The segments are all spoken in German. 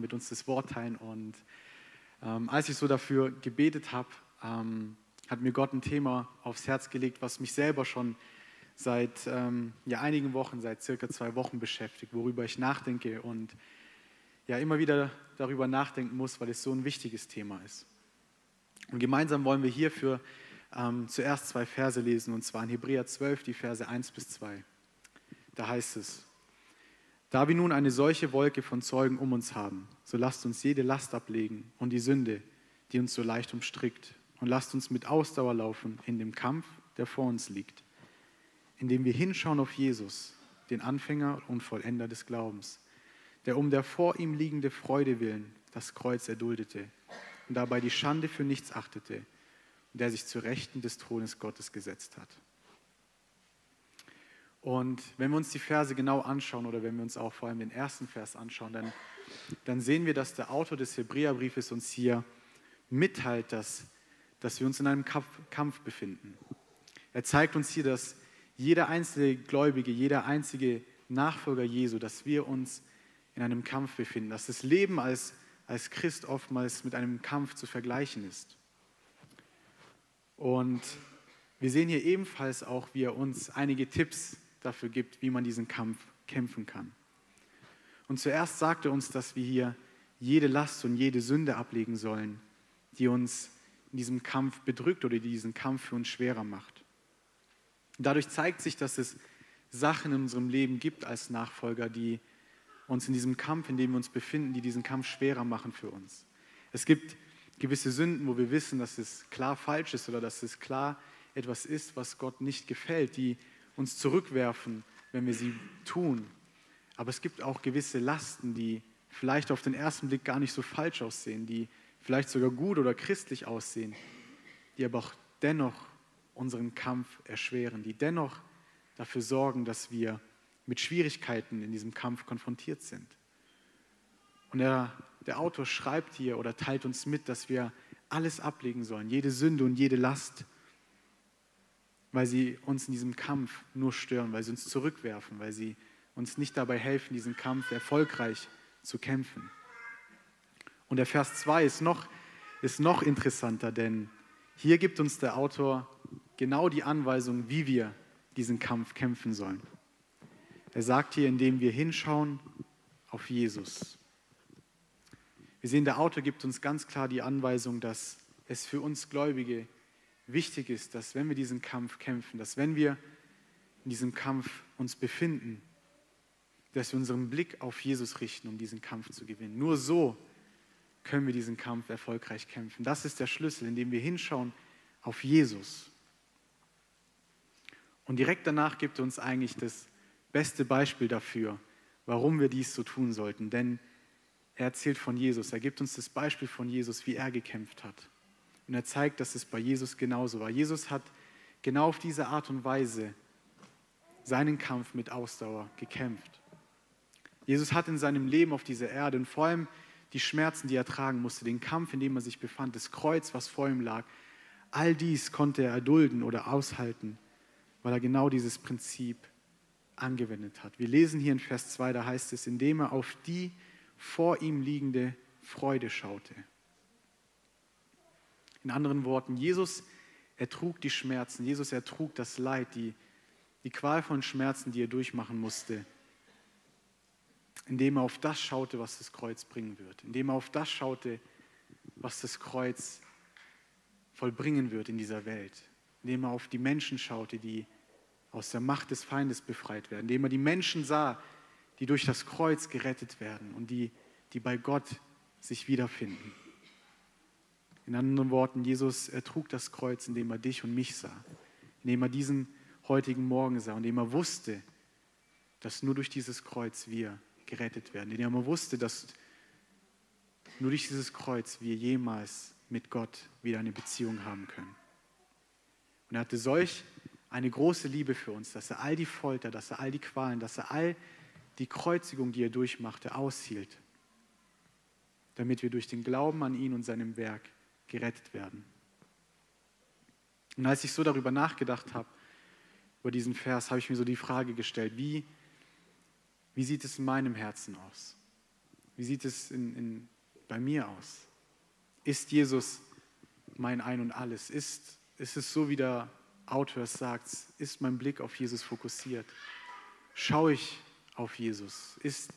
mit uns das Wort teilen. Und ähm, als ich so dafür gebetet habe, ähm, hat mir Gott ein Thema aufs Herz gelegt, was mich selber schon seit ähm, ja, einigen Wochen, seit circa zwei Wochen beschäftigt, worüber ich nachdenke und ja immer wieder darüber nachdenken muss, weil es so ein wichtiges Thema ist. Und gemeinsam wollen wir hierfür ähm, zuerst zwei Verse lesen, und zwar in Hebräer 12, die Verse 1 bis 2. Da heißt es, da wir nun eine solche Wolke von Zeugen um uns haben, so lasst uns jede Last ablegen und die Sünde, die uns so leicht umstrickt, und lasst uns mit Ausdauer laufen in dem Kampf, der vor uns liegt, indem wir hinschauen auf Jesus, den Anfänger und Vollender des Glaubens, der um der vor ihm liegende Freude willen das Kreuz erduldete und dabei die Schande für nichts achtete und der sich zu Rechten des Thrones Gottes gesetzt hat. Und wenn wir uns die Verse genau anschauen oder wenn wir uns auch vor allem den ersten Vers anschauen, dann, dann sehen wir, dass der Autor des Hebräerbriefes uns hier mitteilt, dass, dass wir uns in einem Kampf, befinden. Er zeigt uns hier, dass jeder einzelne Gläubige, jeder einzige Nachfolger Jesu, dass wir uns in einem Kampf befinden, dass das Leben als, als Christ oftmals mit einem Kampf zu vergleichen ist. Und wir sehen hier ebenfalls auch, wie er uns einige Tipps dafür gibt, wie man diesen Kampf kämpfen kann. Und zuerst sagt er uns, dass wir hier jede Last und jede Sünde ablegen sollen, die uns in diesem Kampf bedrückt oder die diesen Kampf für uns schwerer macht. Dadurch zeigt sich, dass es Sachen in unserem Leben gibt als Nachfolger, die uns in diesem Kampf, in dem wir uns befinden, die diesen Kampf schwerer machen für uns. Es gibt gewisse Sünden, wo wir wissen, dass es klar falsch ist oder dass es klar etwas ist, was Gott nicht gefällt, die uns zurückwerfen, wenn wir sie tun. Aber es gibt auch gewisse Lasten, die vielleicht auf den ersten Blick gar nicht so falsch aussehen, die vielleicht sogar gut oder christlich aussehen, die aber auch dennoch unseren Kampf erschweren, die dennoch dafür sorgen, dass wir mit Schwierigkeiten in diesem Kampf konfrontiert sind. Und der, der Autor schreibt hier oder teilt uns mit, dass wir alles ablegen sollen, jede Sünde und jede Last, weil sie uns in diesem Kampf nur stören, weil sie uns zurückwerfen, weil sie uns nicht dabei helfen, diesen Kampf erfolgreich zu kämpfen. Und der Vers 2 ist noch, ist noch interessanter, denn hier gibt uns der Autor genau die Anweisung, wie wir diesen Kampf kämpfen sollen. Er sagt hier, indem wir hinschauen auf Jesus. Wir sehen, der Autor gibt uns ganz klar die Anweisung, dass es für uns Gläubige wichtig ist, dass wenn wir diesen Kampf kämpfen, dass wenn wir in diesem Kampf uns befinden, dass wir unseren Blick auf Jesus richten, um diesen Kampf zu gewinnen. Nur so können wir diesen Kampf erfolgreich kämpfen. Das ist der Schlüssel, indem wir hinschauen auf Jesus. Und direkt danach gibt er uns eigentlich das beste Beispiel dafür, warum wir dies so tun sollten. Denn er erzählt von Jesus. Er gibt uns das Beispiel von Jesus, wie er gekämpft hat. Und er zeigt, dass es bei Jesus genauso war. Jesus hat genau auf diese Art und Weise seinen Kampf mit Ausdauer gekämpft. Jesus hat in seinem Leben auf dieser Erde und vor allem die Schmerzen, die er tragen musste, den Kampf, in dem er sich befand, das Kreuz, was vor ihm lag, all dies konnte er erdulden oder aushalten, weil er genau dieses Prinzip angewendet hat. Wir lesen hier in Vers 2, da heißt es, indem er auf die vor ihm liegende Freude schaute. In anderen Worten, Jesus ertrug die Schmerzen, Jesus ertrug das Leid, die, die qualvollen Schmerzen, die er durchmachen musste, indem er auf das schaute, was das Kreuz bringen wird, indem er auf das schaute, was das Kreuz vollbringen wird in dieser Welt, indem er auf die Menschen schaute, die aus der Macht des Feindes befreit werden, indem er die Menschen sah, die durch das Kreuz gerettet werden und die, die bei Gott sich wiederfinden. In anderen Worten, Jesus ertrug das Kreuz, indem er dich und mich sah, indem er diesen heutigen Morgen sah, indem er wusste, dass nur durch dieses Kreuz wir gerettet werden, indem er wusste, dass nur durch dieses Kreuz wir jemals mit Gott wieder eine Beziehung haben können. Und er hatte solch eine große Liebe für uns, dass er all die Folter, dass er all die Qualen, dass er all die Kreuzigung, die er durchmachte, aushielt, damit wir durch den Glauben an ihn und seinem Werk gerettet werden. Und als ich so darüber nachgedacht habe, über diesen Vers, habe ich mir so die Frage gestellt, wie, wie sieht es in meinem Herzen aus? Wie sieht es in, in, bei mir aus? Ist Jesus mein Ein und Alles? Ist, ist es so, wie der Autor es sagt, ist mein Blick auf Jesus fokussiert? Schaue ich auf Jesus? Ist,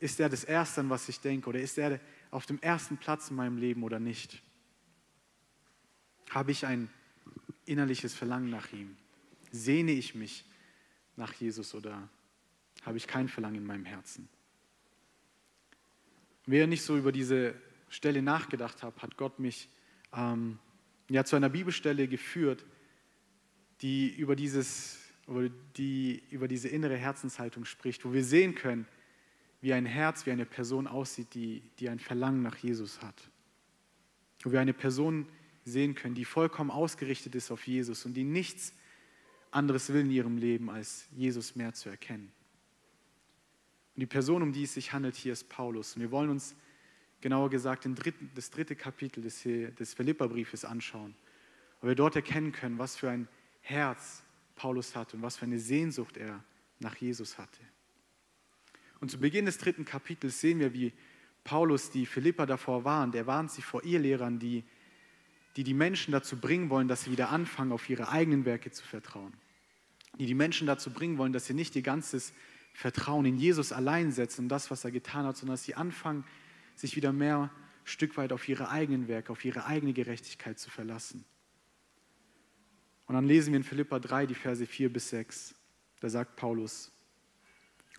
ist er das Erste, an was ich denke? Oder ist er auf dem ersten Platz in meinem Leben oder nicht? Habe ich ein innerliches Verlangen nach ihm? Sehne ich mich nach Jesus oder habe ich kein Verlangen in meinem Herzen? Wer nicht so über diese Stelle nachgedacht hat, hat Gott mich ähm, ja, zu einer Bibelstelle geführt, die über, dieses, die über diese innere Herzenshaltung spricht, wo wir sehen können, wie ein Herz, wie eine Person aussieht, die, die ein Verlangen nach Jesus hat. Wo wir eine Person sehen können, die vollkommen ausgerichtet ist auf Jesus und die nichts anderes will in ihrem Leben, als Jesus mehr zu erkennen. Und die Person, um die es sich handelt, hier ist Paulus. Und wir wollen uns genauer gesagt dritten, das dritte Kapitel des, des Philipperbriefes anschauen, wo wir dort erkennen können, was für ein Herz Paulus hatte und was für eine Sehnsucht er nach Jesus hatte. Und zu Beginn des dritten Kapitels sehen wir, wie Paulus die Philipper davor warnt. Er warnt sie vor ihr Lehrern, die, die die Menschen dazu bringen wollen, dass sie wieder anfangen, auf ihre eigenen Werke zu vertrauen. Die die Menschen dazu bringen wollen, dass sie nicht ihr ganzes Vertrauen in Jesus allein setzen und das, was er getan hat, sondern dass sie anfangen, sich wieder mehr Stück weit auf ihre eigenen Werke, auf ihre eigene Gerechtigkeit zu verlassen. Und dann lesen wir in Philippa 3 die Verse 4 bis 6. Da sagt Paulus,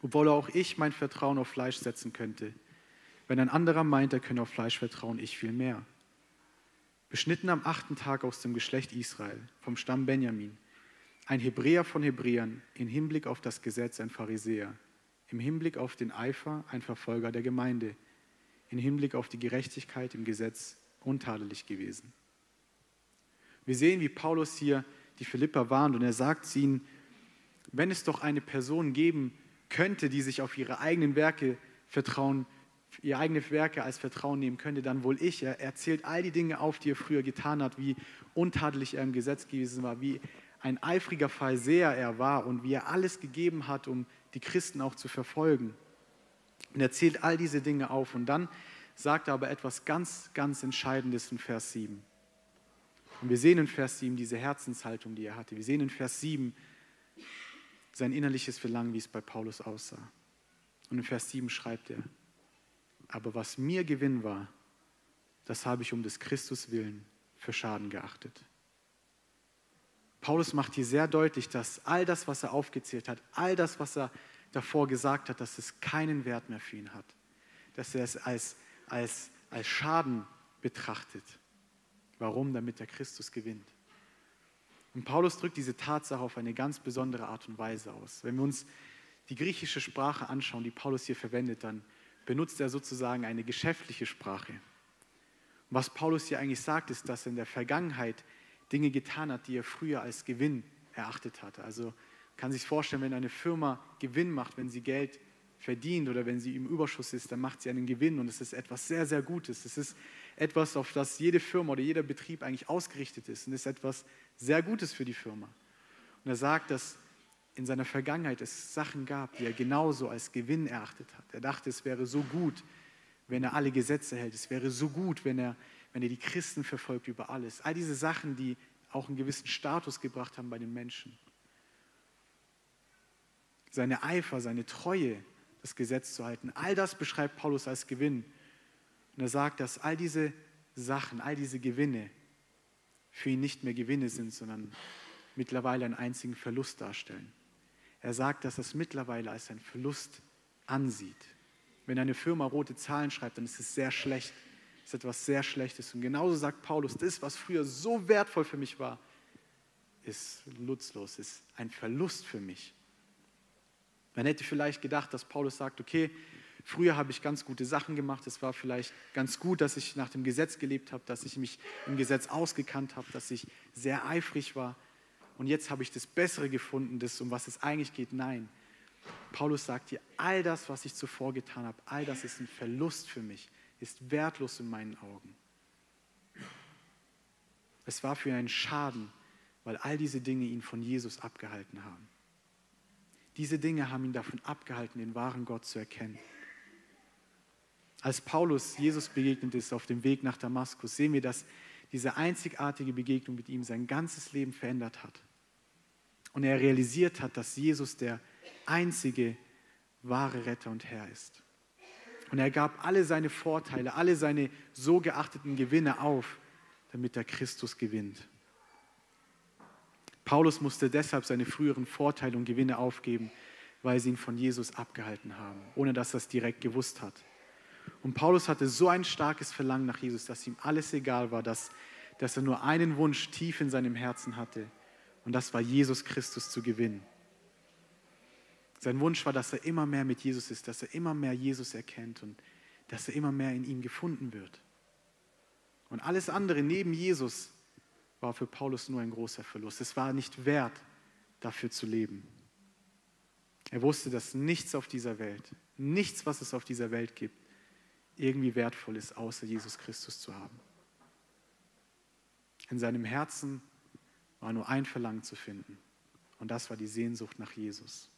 obwohl auch ich mein Vertrauen auf Fleisch setzen könnte, wenn ein anderer meint, er könne auf Fleisch vertrauen, ich viel mehr. Beschnitten am achten Tag aus dem Geschlecht Israel, vom Stamm Benjamin, ein Hebräer von Hebräern, im Hinblick auf das Gesetz ein Pharisäer, im Hinblick auf den Eifer ein Verfolger der Gemeinde, im Hinblick auf die Gerechtigkeit im Gesetz untadelig gewesen. Wir sehen, wie Paulus hier die Philipper warnt und er sagt ihnen, wenn es doch eine Person geben könnte, die sich auf ihre eigenen Werke vertrauen, ihre eigenen Werke als Vertrauen nehmen könnte, dann wohl ich. Er erzählt all die Dinge auf, die er früher getan hat, wie untadelig er im Gesetz gewesen war, wie ein eifriger Pharisäer er war und wie er alles gegeben hat, um die Christen auch zu verfolgen. Und er zählt all diese Dinge auf und dann sagt er aber etwas ganz, ganz Entscheidendes in Vers 7. Und wir sehen in Vers 7 diese Herzenshaltung, die er hatte. Wir sehen in Vers 7 sein innerliches Verlangen, wie es bei Paulus aussah. Und in Vers 7 schreibt er, aber was mir Gewinn war, das habe ich um des Christus willen für Schaden geachtet. Paulus macht hier sehr deutlich, dass all das, was er aufgezählt hat, all das, was er davor gesagt hat, dass es keinen Wert mehr für ihn hat. Dass er es als, als, als Schaden betrachtet. Warum? Damit er Christus gewinnt. Und Paulus drückt diese Tatsache auf eine ganz besondere Art und Weise aus. Wenn wir uns die griechische Sprache anschauen, die Paulus hier verwendet, dann benutzt er sozusagen eine geschäftliche Sprache. Und was Paulus hier eigentlich sagt, ist, dass er in der Vergangenheit Dinge getan hat, die er früher als Gewinn erachtet hatte. Also kann sich vorstellen, wenn eine Firma Gewinn macht, wenn sie Geld verdient oder wenn sie im Überschuss ist, dann macht sie einen Gewinn und es ist etwas sehr, sehr Gutes. Es ist etwas, auf das jede Firma oder jeder Betrieb eigentlich ausgerichtet ist und ist etwas sehr Gutes für die Firma. Und er sagt, dass in seiner Vergangenheit es Sachen gab, die er genauso als Gewinn erachtet hat. Er dachte, es wäre so gut, wenn er alle Gesetze hält. Es wäre so gut, wenn er wenn er die Christen verfolgt über alles. All diese Sachen, die auch einen gewissen Status gebracht haben bei den Menschen. Seine Eifer, seine Treue, das Gesetz zu halten, all das beschreibt Paulus als Gewinn. Und er sagt, dass all diese Sachen, all diese Gewinne für ihn nicht mehr Gewinne sind, sondern mittlerweile einen einzigen Verlust darstellen. Er sagt, dass es mittlerweile als einen Verlust ansieht. Wenn eine Firma rote Zahlen schreibt, dann ist es sehr schlecht ist etwas sehr Schlechtes. Und genauso sagt Paulus, das, was früher so wertvoll für mich war, ist nutzlos, ist ein Verlust für mich. Man hätte vielleicht gedacht, dass Paulus sagt, okay, früher habe ich ganz gute Sachen gemacht, es war vielleicht ganz gut, dass ich nach dem Gesetz gelebt habe, dass ich mich im Gesetz ausgekannt habe, dass ich sehr eifrig war und jetzt habe ich das Bessere gefunden, das, um was es eigentlich geht. Nein, Paulus sagt hier, all das, was ich zuvor getan habe, all das ist ein Verlust für mich ist wertlos in meinen Augen. Es war für ihn ein Schaden, weil all diese Dinge ihn von Jesus abgehalten haben. Diese Dinge haben ihn davon abgehalten, den wahren Gott zu erkennen. Als Paulus Jesus begegnet ist auf dem Weg nach Damaskus, sehen wir, dass diese einzigartige Begegnung mit ihm sein ganzes Leben verändert hat. Und er realisiert hat, dass Jesus der einzige wahre Retter und Herr ist. Und er gab alle seine Vorteile, alle seine so geachteten Gewinne auf, damit er Christus gewinnt. Paulus musste deshalb seine früheren Vorteile und Gewinne aufgeben, weil sie ihn von Jesus abgehalten haben, ohne dass er es direkt gewusst hat. Und Paulus hatte so ein starkes Verlangen nach Jesus, dass ihm alles egal war, dass, dass er nur einen Wunsch tief in seinem Herzen hatte. Und das war Jesus Christus zu gewinnen. Sein Wunsch war, dass er immer mehr mit Jesus ist, dass er immer mehr Jesus erkennt und dass er immer mehr in ihm gefunden wird. Und alles andere neben Jesus war für Paulus nur ein großer Verlust. Es war nicht wert, dafür zu leben. Er wusste, dass nichts auf dieser Welt, nichts, was es auf dieser Welt gibt, irgendwie wertvoll ist, außer Jesus Christus zu haben. In seinem Herzen war nur ein Verlangen zu finden. Und das war die Sehnsucht nach Jesus.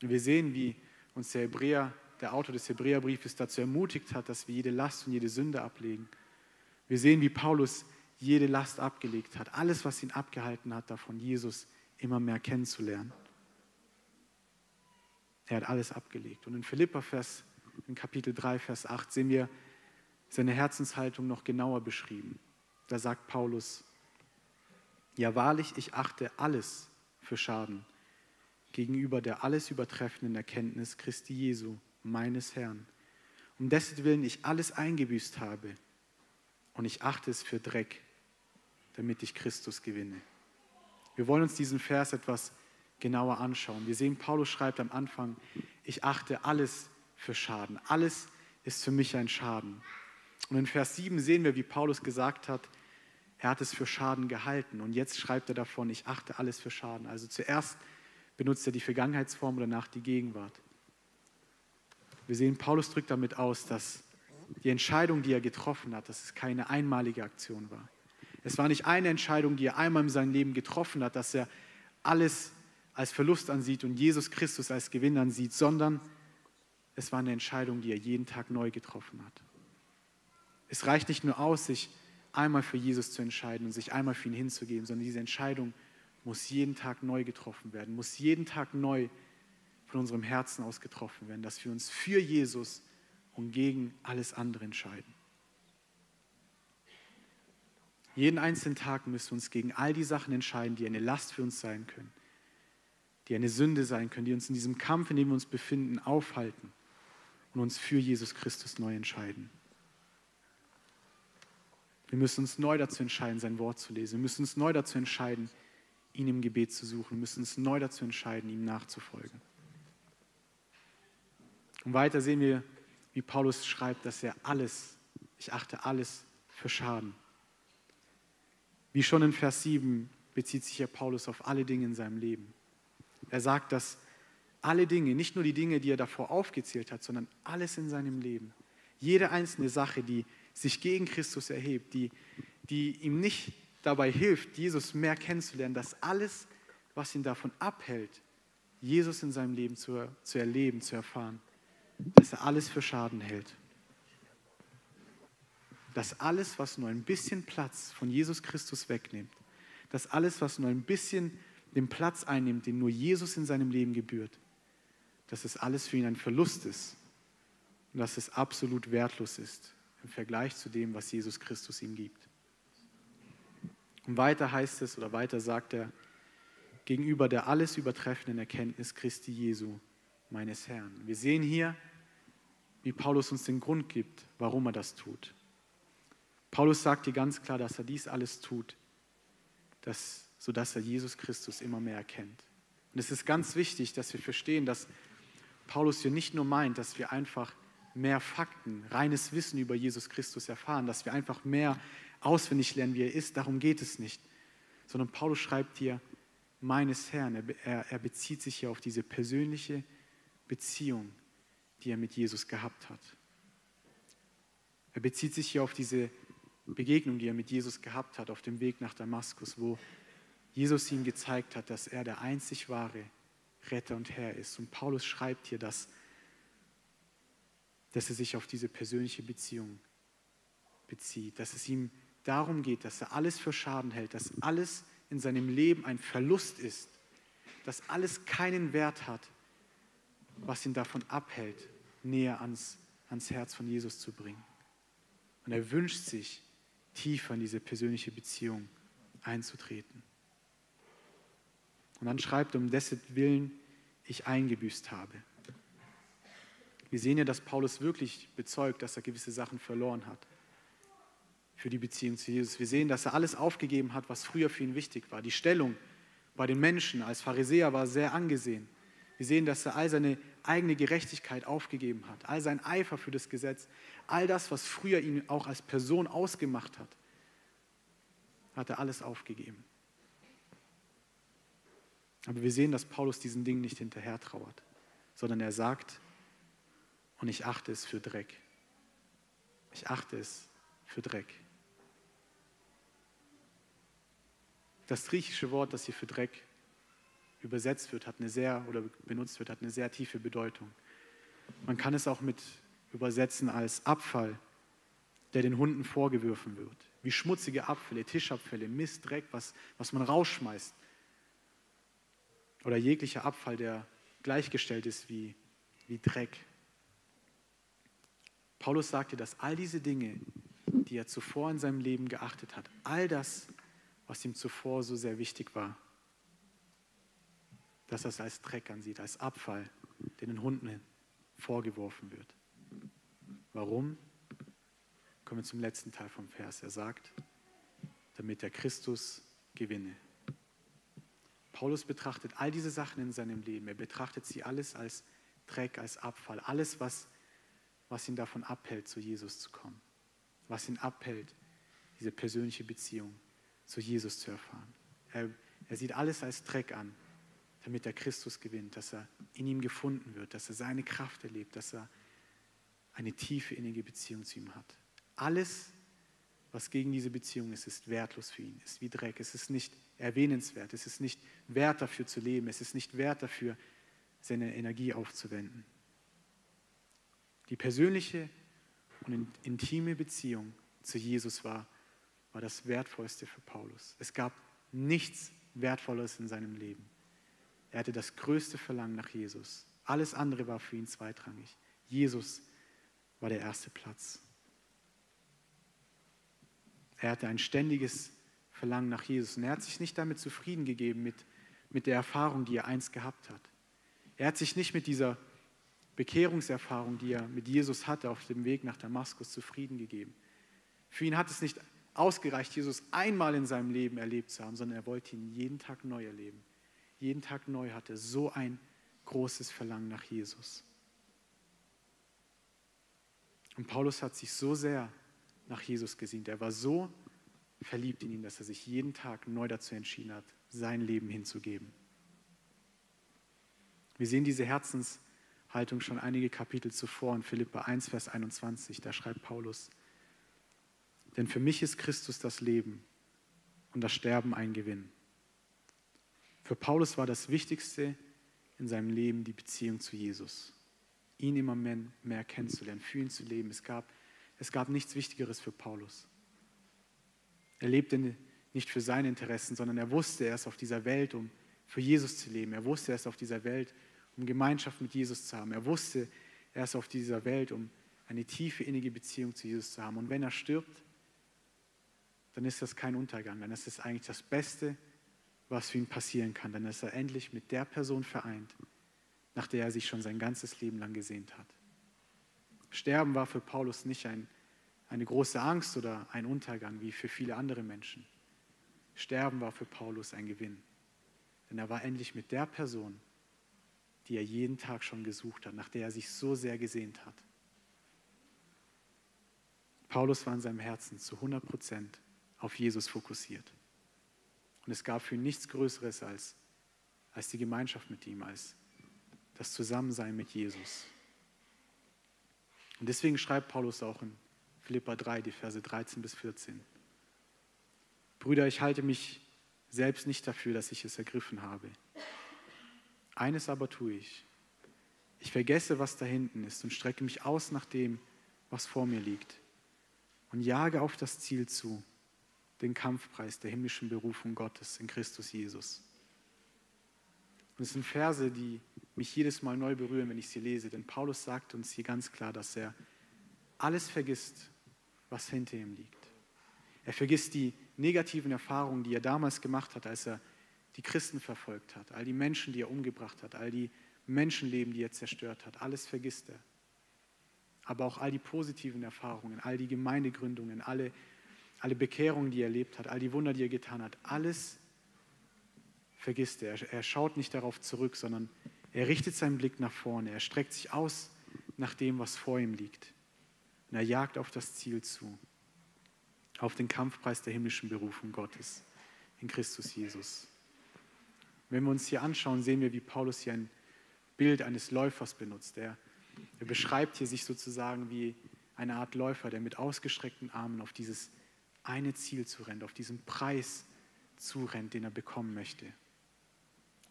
Wir sehen, wie uns der Hebräer, der Autor des Hebräerbriefes dazu ermutigt hat, dass wir jede Last und jede Sünde ablegen. Wir sehen, wie Paulus jede Last abgelegt hat, alles, was ihn abgehalten hat, davon Jesus immer mehr kennenzulernen. Er hat alles abgelegt. Und in Philippa Vers, in Kapitel 3, Vers 8 sehen wir seine Herzenshaltung noch genauer beschrieben. Da sagt Paulus, ja wahrlich, ich achte alles für Schaden gegenüber der alles übertreffenden Erkenntnis Christi Jesu, meines Herrn, um dessen Willen ich alles eingebüßt habe und ich achte es für Dreck, damit ich Christus gewinne. Wir wollen uns diesen Vers etwas genauer anschauen. Wir sehen, Paulus schreibt am Anfang, ich achte alles für Schaden. Alles ist für mich ein Schaden. Und in Vers 7 sehen wir, wie Paulus gesagt hat, er hat es für Schaden gehalten. Und jetzt schreibt er davon, ich achte alles für Schaden. Also zuerst benutzt er die Vergangenheitsform und danach die Gegenwart. Wir sehen, Paulus drückt damit aus, dass die Entscheidung, die er getroffen hat, dass es keine einmalige Aktion war. Es war nicht eine Entscheidung, die er einmal in seinem Leben getroffen hat, dass er alles als Verlust ansieht und Jesus Christus als Gewinn ansieht, sondern es war eine Entscheidung, die er jeden Tag neu getroffen hat. Es reicht nicht nur aus, sich einmal für Jesus zu entscheiden und sich einmal für ihn hinzugeben, sondern diese Entscheidung muss jeden Tag neu getroffen werden, muss jeden Tag neu von unserem Herzen aus getroffen werden, dass wir uns für Jesus und gegen alles andere entscheiden. Jeden einzelnen Tag müssen wir uns gegen all die Sachen entscheiden, die eine Last für uns sein können, die eine Sünde sein können, die uns in diesem Kampf, in dem wir uns befinden, aufhalten und uns für Jesus Christus neu entscheiden. Wir müssen uns neu dazu entscheiden, sein Wort zu lesen. Wir müssen uns neu dazu entscheiden, ihn im Gebet zu suchen. Wir müssen uns neu dazu entscheiden, ihm nachzufolgen. Und weiter sehen wir, wie Paulus schreibt, dass er alles, ich achte alles für Schaden wie schon in Vers 7 bezieht sich ja Paulus auf alle Dinge in seinem Leben. Er sagt, dass alle Dinge, nicht nur die Dinge, die er davor aufgezählt hat, sondern alles in seinem Leben, jede einzelne Sache, die sich gegen Christus erhebt, die, die ihm nicht dabei hilft, Jesus mehr kennenzulernen, dass alles, was ihn davon abhält, Jesus in seinem Leben zu, zu erleben, zu erfahren, dass er alles für Schaden hält. Dass alles, was nur ein bisschen Platz von Jesus Christus wegnimmt, dass alles, was nur ein bisschen den Platz einnimmt, den nur Jesus in seinem Leben gebührt, dass es alles für ihn ein Verlust ist und dass es absolut wertlos ist im Vergleich zu dem, was Jesus Christus ihm gibt. Und weiter heißt es oder weiter sagt er, gegenüber der alles übertreffenden Erkenntnis Christi Jesu, meines Herrn. Wir sehen hier, wie Paulus uns den Grund gibt, warum er das tut. Paulus sagt hier ganz klar, dass er dies alles tut, dass, sodass er Jesus Christus immer mehr erkennt. Und es ist ganz wichtig, dass wir verstehen, dass Paulus hier nicht nur meint, dass wir einfach mehr Fakten, reines Wissen über Jesus Christus erfahren, dass wir einfach mehr auswendig lernen, wie er ist. Darum geht es nicht. Sondern Paulus schreibt hier, meines Herrn. Er, er bezieht sich hier auf diese persönliche Beziehung, die er mit Jesus gehabt hat. Er bezieht sich hier auf diese Begegnung, die er mit Jesus gehabt hat auf dem Weg nach Damaskus, wo Jesus ihm gezeigt hat, dass er der einzig wahre Retter und Herr ist. Und Paulus schreibt hier, dass dass er sich auf diese persönliche Beziehung bezieht, dass es ihm darum geht, dass er alles für Schaden hält, dass alles in seinem Leben ein Verlust ist, dass alles keinen Wert hat, was ihn davon abhält, näher ans, ans Herz von Jesus zu bringen. Und er wünscht sich, tiefer in diese persönliche Beziehung einzutreten. Und dann schreibt um dessen Willen ich eingebüßt habe. Wir sehen ja, dass Paulus wirklich bezeugt, dass er gewisse Sachen verloren hat für die Beziehung zu Jesus. Wir sehen, dass er alles aufgegeben hat, was früher für ihn wichtig war. Die Stellung bei den Menschen als Pharisäer war sehr angesehen. Wir sehen, dass er all seine eigene Gerechtigkeit aufgegeben hat, all sein Eifer für das Gesetz, all das, was früher ihn auch als Person ausgemacht hat, hat er alles aufgegeben. Aber wir sehen, dass Paulus diesen Dingen nicht hinterher trauert, sondern er sagt, und ich achte es für Dreck. Ich achte es für Dreck. Das griechische Wort, das hier für Dreck übersetzt wird, hat eine sehr oder benutzt wird, hat eine sehr tiefe Bedeutung. Man kann es auch mit übersetzen als Abfall, der den Hunden vorgeworfen wird. Wie schmutzige Abfälle, Tischabfälle, Mist, Dreck, was, was man rausschmeißt. Oder jeglicher Abfall, der gleichgestellt ist wie, wie Dreck. Paulus sagte, dass all diese Dinge, die er zuvor in seinem Leben geachtet hat, all das was ihm zuvor so sehr wichtig war. Dass er es als Dreck ansieht, als Abfall, der den Hunden vorgeworfen wird. Warum? Kommen wir zum letzten Teil vom Vers. Er sagt, damit der Christus gewinne. Paulus betrachtet all diese Sachen in seinem Leben. Er betrachtet sie alles als Dreck, als Abfall. Alles, was, was ihn davon abhält, zu Jesus zu kommen. Was ihn abhält, diese persönliche Beziehung zu Jesus zu erfahren. Er, er sieht alles als Dreck an, damit er Christus gewinnt, dass er in ihm gefunden wird, dass er seine Kraft erlebt, dass er eine tiefe innige Beziehung zu ihm hat. Alles, was gegen diese Beziehung ist, ist wertlos für ihn, ist wie Dreck. Es ist nicht erwähnenswert, es ist nicht wert dafür zu leben, es ist nicht wert dafür, seine Energie aufzuwenden. Die persönliche und intime Beziehung zu Jesus war war das Wertvollste für Paulus. Es gab nichts Wertvolles in seinem Leben. Er hatte das größte Verlangen nach Jesus. Alles andere war für ihn zweitrangig. Jesus war der erste Platz. Er hatte ein ständiges Verlangen nach Jesus und er hat sich nicht damit zufrieden gegeben mit, mit der Erfahrung, die er einst gehabt hat. Er hat sich nicht mit dieser Bekehrungserfahrung, die er mit Jesus hatte, auf dem Weg nach Damaskus zufrieden gegeben. Für ihn hat es nicht ausgereicht, Jesus einmal in seinem Leben erlebt zu haben, sondern er wollte ihn jeden Tag neu erleben. Jeden Tag neu hatte so ein großes Verlangen nach Jesus. Und Paulus hat sich so sehr nach Jesus gesehnt. Er war so verliebt in ihn, dass er sich jeden Tag neu dazu entschieden hat, sein Leben hinzugeben. Wir sehen diese Herzenshaltung schon einige Kapitel zuvor in Philippa 1, Vers 21. Da schreibt Paulus, denn für mich ist Christus das Leben und das Sterben ein Gewinn. Für Paulus war das Wichtigste in seinem Leben die Beziehung zu Jesus. Ihn immer mehr, kennenzulernen, für ihn zu leben. Es gab, es gab nichts Wichtigeres für Paulus. Er lebte nicht für seine Interessen, sondern er wusste, er ist auf dieser Welt, um für Jesus zu leben. Er wusste, er ist auf dieser Welt, um Gemeinschaft mit Jesus zu haben. Er wusste, er ist auf dieser Welt, um eine tiefe, innige Beziehung zu Jesus zu haben. Und wenn er stirbt, dann ist das kein Untergang. Dann ist es eigentlich das Beste, was für ihn passieren kann. Dann ist er endlich mit der Person vereint, nach der er sich schon sein ganzes Leben lang gesehnt hat. Sterben war für Paulus nicht ein, eine große Angst oder ein Untergang wie für viele andere Menschen. Sterben war für Paulus ein Gewinn. Denn er war endlich mit der Person, die er jeden Tag schon gesucht hat, nach der er sich so sehr gesehnt hat. Paulus war in seinem Herzen zu 100 Prozent auf Jesus fokussiert. Und es gab für ihn nichts Größeres als, als die Gemeinschaft mit ihm, als das Zusammensein mit Jesus. Und deswegen schreibt Paulus auch in Philippa 3, die Verse 13 bis 14. Brüder, ich halte mich selbst nicht dafür, dass ich es ergriffen habe. Eines aber tue ich. Ich vergesse, was da hinten ist und strecke mich aus nach dem, was vor mir liegt und jage auf das Ziel zu, den Kampfpreis der himmlischen Berufung Gottes in Christus Jesus. Und es sind Verse, die mich jedes Mal neu berühren, wenn ich sie lese, denn Paulus sagt uns hier ganz klar, dass er alles vergisst, was hinter ihm liegt. Er vergisst die negativen Erfahrungen, die er damals gemacht hat, als er die Christen verfolgt hat, all die Menschen, die er umgebracht hat, all die Menschenleben, die er zerstört hat. Alles vergisst er. Aber auch all die positiven Erfahrungen, all die Gemeindegründungen, alle, alle Bekehrungen, die er erlebt hat, all die Wunder, die er getan hat, alles vergisst er. Er schaut nicht darauf zurück, sondern er richtet seinen Blick nach vorne. Er streckt sich aus nach dem, was vor ihm liegt. Und er jagt auf das Ziel zu, auf den Kampfpreis der himmlischen Berufung Gottes in Christus Jesus. Wenn wir uns hier anschauen, sehen wir, wie Paulus hier ein Bild eines Läufers benutzt. Er, er beschreibt hier sich sozusagen wie eine Art Läufer, der mit ausgestreckten Armen auf dieses eine Ziel zu rennt, auf diesen Preis zurennt, den er bekommen möchte.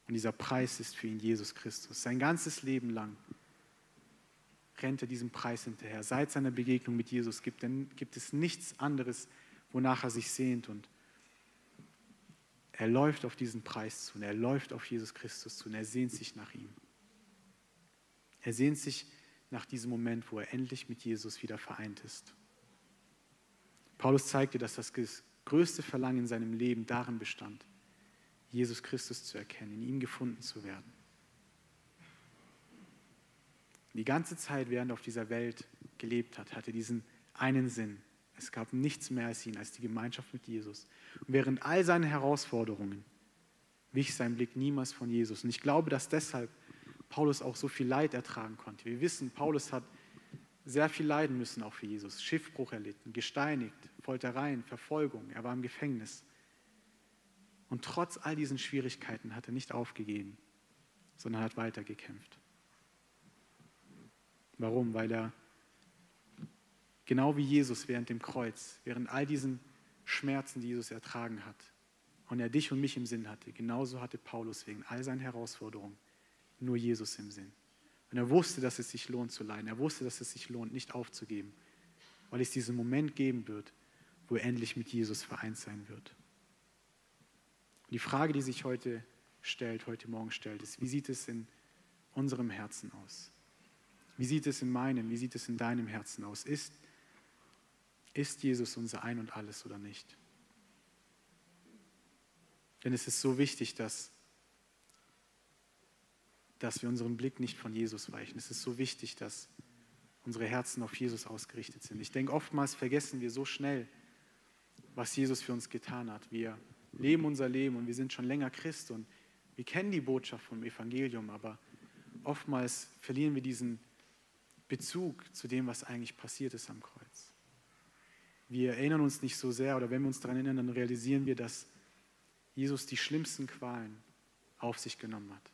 Und dieser Preis ist für ihn Jesus Christus. Sein ganzes Leben lang rennt er diesem Preis hinterher. Seit seiner Begegnung mit Jesus gibt, gibt es nichts anderes, wonach er sich sehnt. Und er läuft auf diesen Preis zu und er läuft auf Jesus Christus zu und er sehnt sich nach ihm. Er sehnt sich nach diesem Moment, wo er endlich mit Jesus wieder vereint ist. Paulus zeigte, dass das größte Verlangen in seinem Leben darin bestand, Jesus Christus zu erkennen, in ihm gefunden zu werden. Die ganze Zeit, während er auf dieser Welt gelebt hat, hatte diesen einen Sinn, es gab nichts mehr als ihn, als die Gemeinschaft mit Jesus. Und während all seinen Herausforderungen wich sein Blick niemals von Jesus. Und ich glaube, dass deshalb Paulus auch so viel Leid ertragen konnte. Wir wissen, Paulus hat sehr viel leiden müssen auch für Jesus. Schiffbruch erlitten, gesteinigt, Foltereien, Verfolgung. Er war im Gefängnis. Und trotz all diesen Schwierigkeiten hat er nicht aufgegeben, sondern hat weitergekämpft. Warum? Weil er Genau wie Jesus während dem Kreuz, während all diesen Schmerzen, die Jesus ertragen hat und er dich und mich im Sinn hatte, genauso hatte Paulus wegen all seinen Herausforderungen nur Jesus im Sinn. Und er wusste, dass es sich lohnt zu leiden. Er wusste, dass es sich lohnt, nicht aufzugeben, weil es diesen Moment geben wird, wo er endlich mit Jesus vereint sein wird. Und die Frage, die sich heute stellt, heute Morgen stellt, ist, wie sieht es in unserem Herzen aus? Wie sieht es in meinem, wie sieht es in deinem Herzen aus? Ist ist Jesus unser Ein und alles oder nicht? Denn es ist so wichtig, dass, dass wir unseren Blick nicht von Jesus weichen. Es ist so wichtig, dass unsere Herzen auf Jesus ausgerichtet sind. Ich denke, oftmals vergessen wir so schnell, was Jesus für uns getan hat. Wir leben unser Leben und wir sind schon länger Christ und wir kennen die Botschaft vom Evangelium, aber oftmals verlieren wir diesen Bezug zu dem, was eigentlich passiert ist am Kreuz wir erinnern uns nicht so sehr oder wenn wir uns daran erinnern, dann realisieren wir, dass Jesus die schlimmsten Qualen auf sich genommen hat.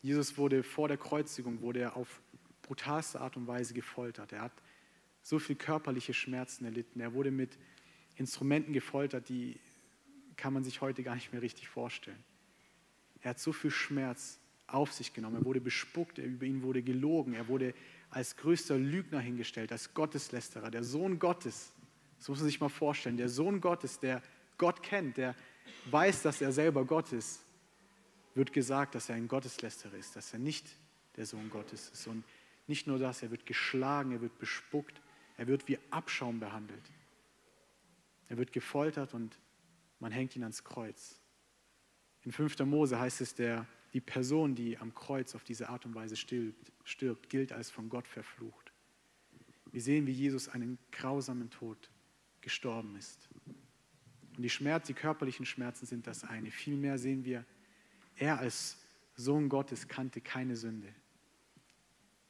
Jesus wurde vor der Kreuzigung, wurde er auf brutalste Art und Weise gefoltert. Er hat so viel körperliche Schmerzen erlitten. Er wurde mit Instrumenten gefoltert, die kann man sich heute gar nicht mehr richtig vorstellen. Er hat so viel Schmerz auf sich genommen. Er wurde bespuckt, über ihn wurde gelogen, er wurde als größter Lügner hingestellt, als Gotteslästerer, der Sohn Gottes. Das muss man sich mal vorstellen. Der Sohn Gottes, der Gott kennt, der weiß, dass er selber Gott ist, wird gesagt, dass er ein Gotteslästerer ist, dass er nicht der Sohn Gottes ist. Und nicht nur das, er wird geschlagen, er wird bespuckt, er wird wie Abschaum behandelt. Er wird gefoltert und man hängt ihn ans Kreuz. In 5. Mose heißt es, der die Person, die am Kreuz auf diese Art und Weise stirbt, stirbt, gilt als von Gott verflucht. Wir sehen, wie Jesus einen grausamen Tod gestorben ist. Und die Schmerzen, die körperlichen Schmerzen sind das eine. Vielmehr sehen wir, er als Sohn Gottes kannte keine Sünde.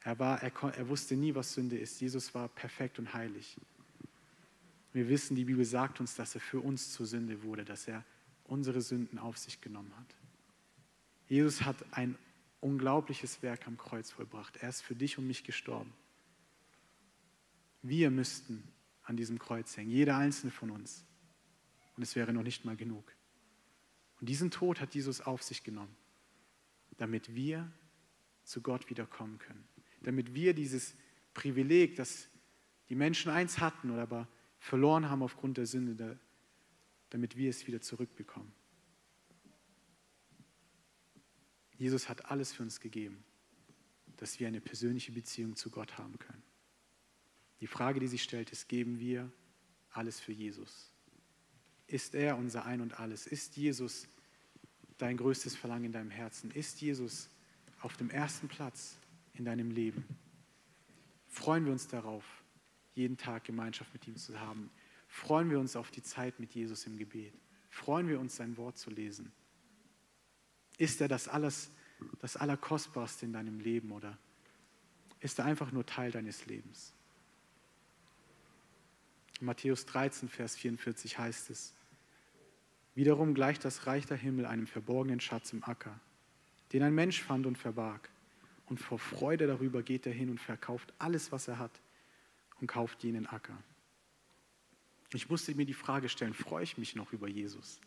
Er, war, er, er wusste nie, was Sünde ist. Jesus war perfekt und heilig. Wir wissen, die Bibel sagt uns, dass er für uns zur Sünde wurde, dass er unsere Sünden auf sich genommen hat. Jesus hat ein unglaubliches Werk am Kreuz vollbracht. Er ist für dich und mich gestorben. Wir müssten an diesem Kreuz hängen, jeder einzelne von uns. Und es wäre noch nicht mal genug. Und diesen Tod hat Jesus auf sich genommen, damit wir zu Gott wiederkommen können. Damit wir dieses Privileg, das die Menschen eins hatten oder aber verloren haben aufgrund der Sünde, damit wir es wieder zurückbekommen. Jesus hat alles für uns gegeben, dass wir eine persönliche Beziehung zu Gott haben können. Die Frage, die sich stellt, ist, geben wir alles für Jesus? Ist er unser Ein und alles? Ist Jesus dein größtes Verlangen in deinem Herzen? Ist Jesus auf dem ersten Platz in deinem Leben? Freuen wir uns darauf, jeden Tag Gemeinschaft mit ihm zu haben? Freuen wir uns auf die Zeit mit Jesus im Gebet? Freuen wir uns, sein Wort zu lesen? Ist er das alles, das Allerkostbarste in deinem Leben oder ist er einfach nur Teil deines Lebens? In Matthäus 13, Vers 44 heißt es, Wiederum gleicht das Reich der Himmel einem verborgenen Schatz im Acker, den ein Mensch fand und verbarg. Und vor Freude darüber geht er hin und verkauft alles, was er hat und kauft jenen Acker. Ich musste mir die Frage stellen, freue ich mich noch über Jesus?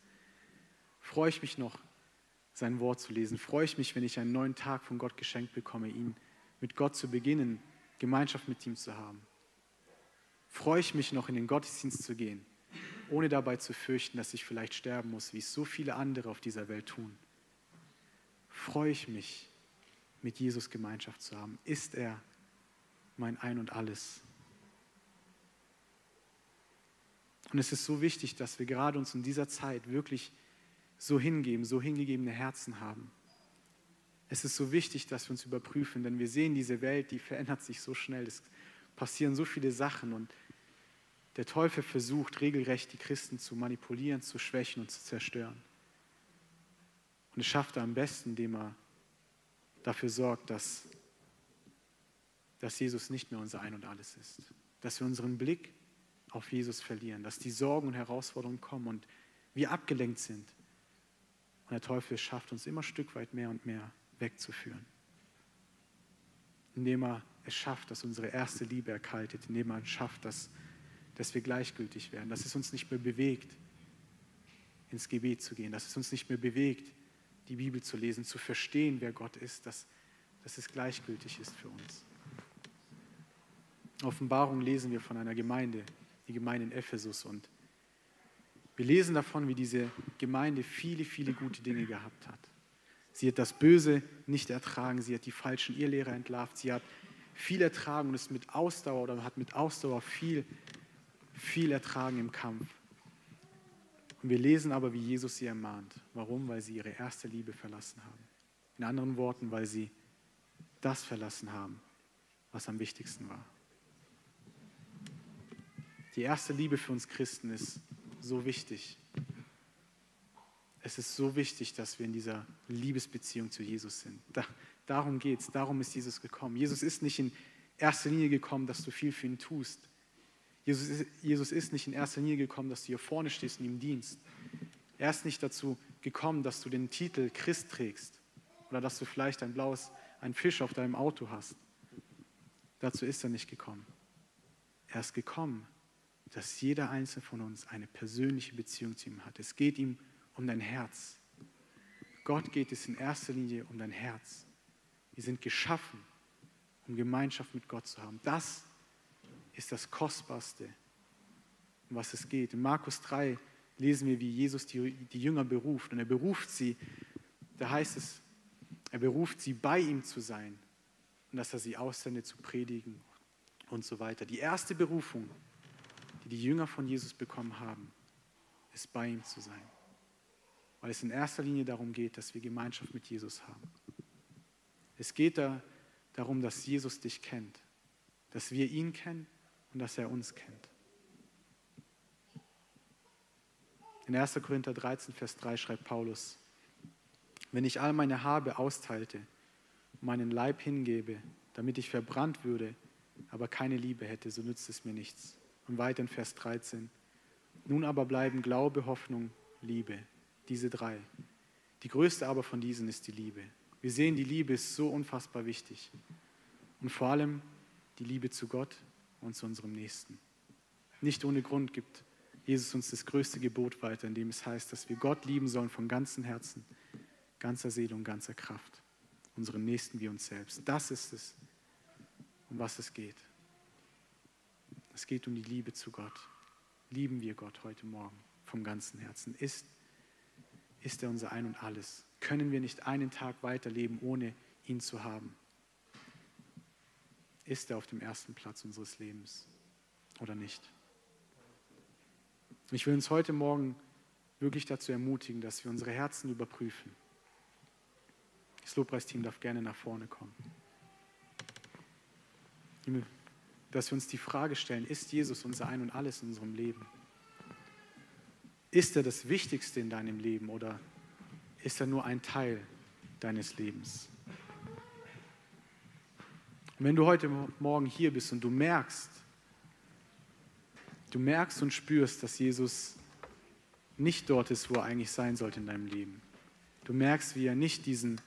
Freue ich mich noch, sein Wort zu lesen? Freue ich mich, wenn ich einen neuen Tag von Gott geschenkt bekomme, ihn mit Gott zu beginnen, Gemeinschaft mit ihm zu haben? Freue ich mich noch, in den Gottesdienst zu gehen? ohne dabei zu fürchten, dass ich vielleicht sterben muss, wie es so viele andere auf dieser Welt tun. Freue ich mich, mit Jesus Gemeinschaft zu haben? Ist er mein Ein und alles? Und es ist so wichtig, dass wir gerade uns in dieser Zeit wirklich so hingeben, so hingegebene Herzen haben. Es ist so wichtig, dass wir uns überprüfen, denn wir sehen diese Welt, die verändert sich so schnell. Es passieren so viele Sachen und der Teufel versucht regelrecht, die Christen zu manipulieren, zu schwächen und zu zerstören. Und es schafft er am besten, indem er dafür sorgt, dass, dass Jesus nicht mehr unser Ein und alles ist. Dass wir unseren Blick auf Jesus verlieren, dass die Sorgen und Herausforderungen kommen und wir abgelenkt sind. Und der Teufel schafft uns immer ein Stück weit mehr und mehr wegzuführen. Indem er es schafft, dass unsere erste Liebe erkaltet, indem er es schafft, dass dass wir gleichgültig werden, dass es uns nicht mehr bewegt, ins Gebet zu gehen, dass es uns nicht mehr bewegt, die Bibel zu lesen, zu verstehen, wer Gott ist, dass, dass es gleichgültig ist für uns. Offenbarung lesen wir von einer Gemeinde, die Gemeinde in Ephesus und wir lesen davon, wie diese Gemeinde viele, viele gute Dinge gehabt hat. Sie hat das Böse nicht ertragen, sie hat die falschen Irrlehrer entlarvt, sie hat viel ertragen und ist mit Ausdauer oder hat mit Ausdauer viel viel ertragen im Kampf. Und wir lesen aber, wie Jesus sie ermahnt. Warum? Weil sie ihre erste Liebe verlassen haben. In anderen Worten, weil sie das verlassen haben, was am wichtigsten war. Die erste Liebe für uns Christen ist so wichtig. Es ist so wichtig, dass wir in dieser Liebesbeziehung zu Jesus sind. Da, darum geht es, darum ist Jesus gekommen. Jesus ist nicht in erster Linie gekommen, dass du viel für ihn tust. Jesus ist, Jesus ist nicht in erster Linie gekommen, dass du hier vorne stehst und ihm dienst. Er ist nicht dazu gekommen, dass du den Titel Christ trägst oder dass du vielleicht ein blaues, ein Fisch auf deinem Auto hast. Dazu ist er nicht gekommen. Er ist gekommen, dass jeder einzelne von uns eine persönliche Beziehung zu ihm hat. Es geht ihm um dein Herz. Gott geht es in erster Linie um dein Herz. Wir sind geschaffen, um Gemeinschaft mit Gott zu haben. Das ist das Kostbarste, um was es geht. In Markus 3 lesen wir, wie Jesus die, die Jünger beruft. Und er beruft sie, da heißt es, er beruft sie, bei ihm zu sein und dass er sie aussendet zu predigen und so weiter. Die erste Berufung, die die Jünger von Jesus bekommen haben, ist bei ihm zu sein. Weil es in erster Linie darum geht, dass wir Gemeinschaft mit Jesus haben. Es geht da darum, dass Jesus dich kennt, dass wir ihn kennen und dass er uns kennt. In 1. Korinther 13, Vers 3 schreibt Paulus, wenn ich all meine Habe austeilte meinen Leib hingebe, damit ich verbrannt würde, aber keine Liebe hätte, so nützt es mir nichts. Und weiter in Vers 13, nun aber bleiben Glaube, Hoffnung, Liebe, diese drei. Die größte aber von diesen ist die Liebe. Wir sehen, die Liebe ist so unfassbar wichtig. Und vor allem die Liebe zu Gott und zu unserem Nächsten. Nicht ohne Grund gibt Jesus uns das größte Gebot weiter, in dem es heißt, dass wir Gott lieben sollen von ganzem Herzen, ganzer Seele und ganzer Kraft. unseren Nächsten wie uns selbst. Das ist es, um was es geht. Es geht um die Liebe zu Gott. Lieben wir Gott heute Morgen vom ganzen Herzen? Ist, ist er unser Ein und Alles? Können wir nicht einen Tag weiterleben, ohne ihn zu haben? Ist er auf dem ersten Platz unseres Lebens oder nicht? Ich will uns heute Morgen wirklich dazu ermutigen, dass wir unsere Herzen überprüfen. Das Lobpreisteam darf gerne nach vorne kommen. Dass wir uns die Frage stellen, ist Jesus unser Ein und alles in unserem Leben? Ist er das Wichtigste in deinem Leben oder ist er nur ein Teil deines Lebens? Und wenn du heute Morgen hier bist und du merkst, du merkst und spürst, dass Jesus nicht dort ist, wo er eigentlich sein sollte in deinem Leben. Du merkst, wie er nicht diesen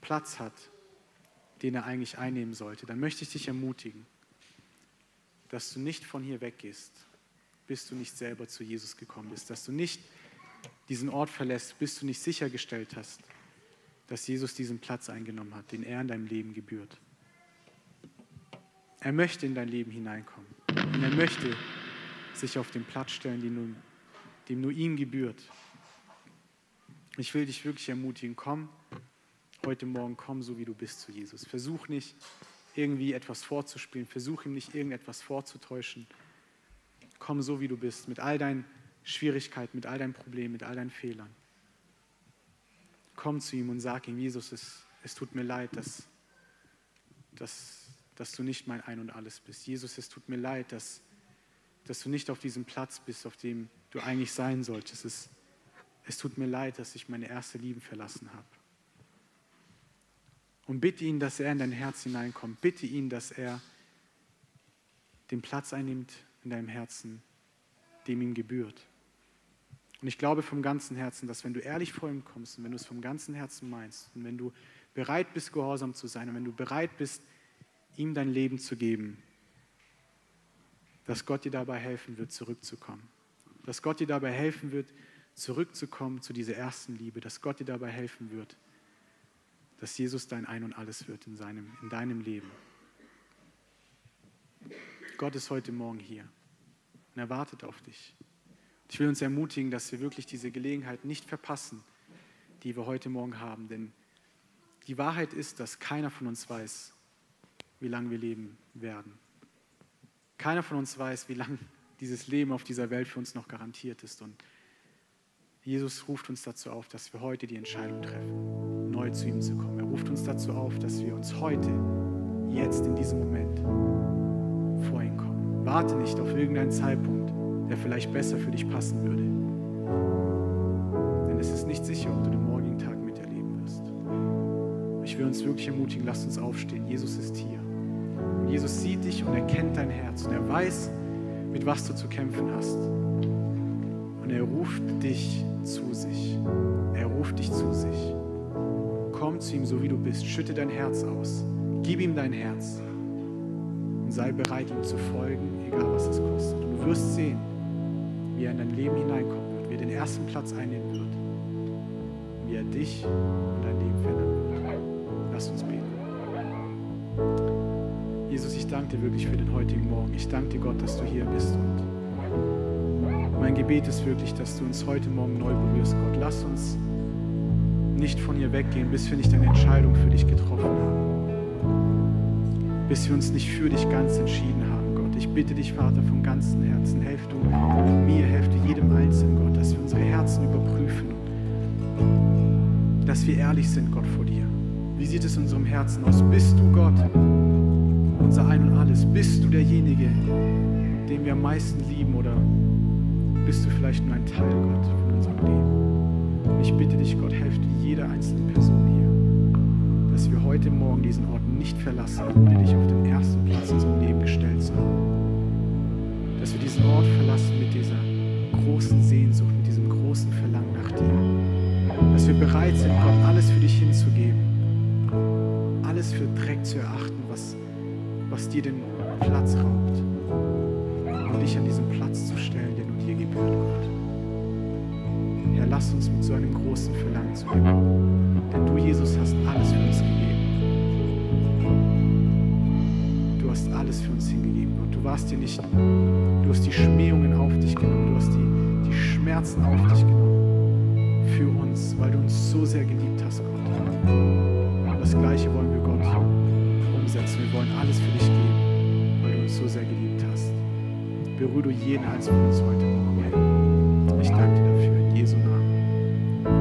Platz hat, den er eigentlich einnehmen sollte. Dann möchte ich dich ermutigen, dass du nicht von hier weggehst, bis du nicht selber zu Jesus gekommen bist, dass du nicht diesen Ort verlässt, bis du nicht sichergestellt hast, dass Jesus diesen Platz eingenommen hat, den er in deinem Leben gebührt. Er möchte in dein Leben hineinkommen und er möchte sich auf den Platz stellen, den du dem nur ihm gebührt. Ich will dich wirklich ermutigen, komm heute Morgen, komm so wie du bist zu Jesus. Versuch nicht irgendwie etwas vorzuspielen, versuch ihm nicht irgendetwas vorzutäuschen. Komm so wie du bist, mit all deinen Schwierigkeiten, mit all deinen Problemen, mit all deinen Fehlern. Komm zu ihm und sag ihm, Jesus, es, es tut mir leid, dass, dass, dass du nicht mein Ein und alles bist. Jesus, es tut mir leid, dass, dass du nicht auf diesem Platz bist, auf dem du eigentlich sein solltest. Es, es tut mir leid, dass ich meine erste Liebe verlassen habe. Und bitte ihn, dass er in dein Herz hineinkommt. Bitte ihn, dass er den Platz einnimmt in deinem Herzen, dem ihm gebührt. Und ich glaube vom ganzen Herzen, dass wenn du ehrlich vor ihm kommst und wenn du es vom ganzen Herzen meinst und wenn du bereit bist, gehorsam zu sein und wenn du bereit bist, ihm dein Leben zu geben, dass Gott dir dabei helfen wird, zurückzukommen dass Gott dir dabei helfen wird, zurückzukommen zu dieser ersten Liebe, dass Gott dir dabei helfen wird, dass Jesus dein Ein und Alles wird in, seinem, in deinem Leben. Gott ist heute Morgen hier und er wartet auf dich. Ich will uns ermutigen, dass wir wirklich diese Gelegenheit nicht verpassen, die wir heute Morgen haben, denn die Wahrheit ist, dass keiner von uns weiß, wie lange wir leben werden. Keiner von uns weiß, wie lange dieses Leben auf dieser Welt für uns noch garantiert ist. Und Jesus ruft uns dazu auf, dass wir heute die Entscheidung treffen, neu zu ihm zu kommen. Er ruft uns dazu auf, dass wir uns heute, jetzt in diesem Moment vor ihn kommen. Warte nicht auf irgendeinen Zeitpunkt, der vielleicht besser für dich passen würde. Denn es ist nicht sicher, ob du den morgigen Tag miterleben wirst. Ich will uns wirklich ermutigen, lasst uns aufstehen. Jesus ist hier. Und Jesus sieht dich und er kennt dein Herz und er weiß, mit was du zu kämpfen hast. Und er ruft dich zu sich. Er ruft dich zu sich. Komm zu ihm, so wie du bist. Schütte dein Herz aus. Gib ihm dein Herz. Und sei bereit, ihm zu folgen, egal was es kostet. Und du wirst sehen, wie er in dein Leben hineinkommen wird, wie er den ersten Platz einnehmen wird. Wie er dich und dein Leben verändern wird. Lass uns beten. Jesus, ich danke dir wirklich für den heutigen Morgen. Ich danke dir, Gott, dass du hier bist. Und mein Gebet ist wirklich, dass du uns heute Morgen neu berührst, Gott. Lass uns nicht von hier weggehen, bis wir nicht eine Entscheidung für dich getroffen haben. Bis wir uns nicht für dich ganz entschieden haben, Gott. Ich bitte dich, Vater, von ganzem Herzen, helf du mir, helf du jedem Einzelnen, Gott, dass wir unsere Herzen überprüfen. Dass wir ehrlich sind, Gott, vor dir. Wie sieht es in unserem Herzen aus? Bist du Gott? unser Ein und Alles? Bist du derjenige, den wir am meisten lieben oder bist du vielleicht nur ein Teil, Gott, von unserem Leben? Ich bitte dich, Gott, helf dir jeder einzelnen Person hier, dass wir heute Morgen diesen Ort nicht verlassen, ohne dich auf den ersten Platz in unserem Leben gestellt zu haben. Dass wir diesen Ort verlassen mit dieser großen Sehnsucht, mit diesem großen Verlangen nach dir. Dass wir bereit sind, Gott, alles für dich hinzugeben, alles für Dreck zu erachten, was was dir den Platz raubt. Und dich an diesen Platz zu stellen, dir gebührt, Gott. Herr, lass uns mit so einem großen Verlangen zu dir. Denn du, Jesus, hast alles für uns gegeben. Du hast alles für uns hingegeben, Gott. Du warst dir nicht, du hast die Schmähungen auf dich genommen, du hast die, die Schmerzen auf dich genommen für uns, weil du uns so sehr geliebt hast, Gott. Und das Gleiche wollen wir Gott umsetzen. Wir wollen alles für dich geben, Berühre du jeden einzelnen von uns heute Morgen.